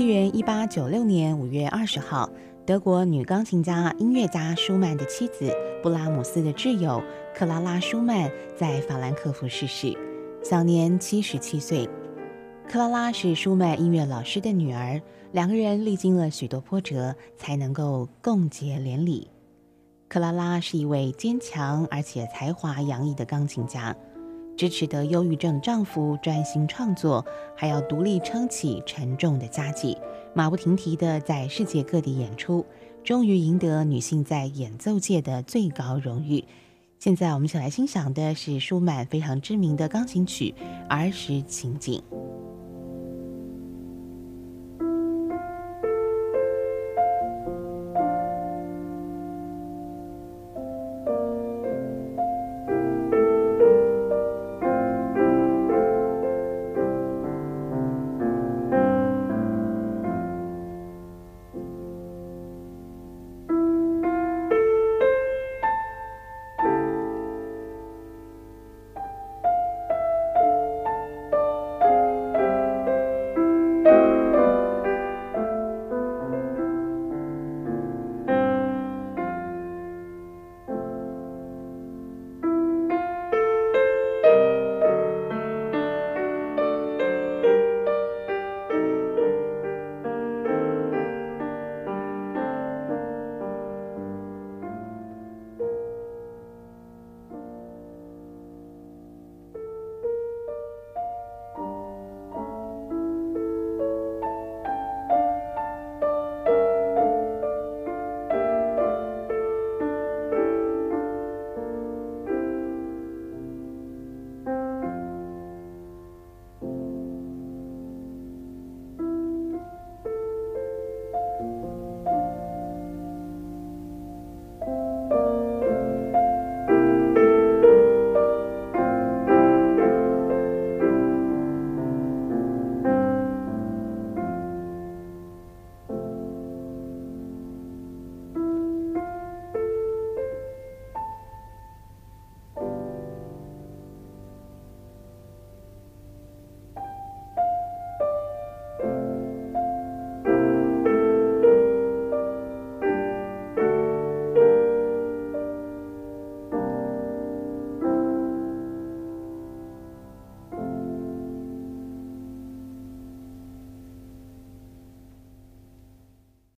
西元一八九六年五月二十号，德国女钢琴家、音乐家舒曼的妻子布拉姆斯的挚友克拉拉·舒曼在法兰克福逝世，享年七十七岁。克拉拉是舒曼音乐老师的女儿，两个人历经了许多波折，才能够共结连理。克拉拉是一位坚强而且才华洋溢的钢琴家。支持得忧郁症丈夫专心创作，还要独立撑起沉重的家计，马不停蹄地在世界各地演出，终于赢得女性在演奏界的最高荣誉。现在我们一起来欣赏的是舒曼非常知名的钢琴曲《儿时情景》。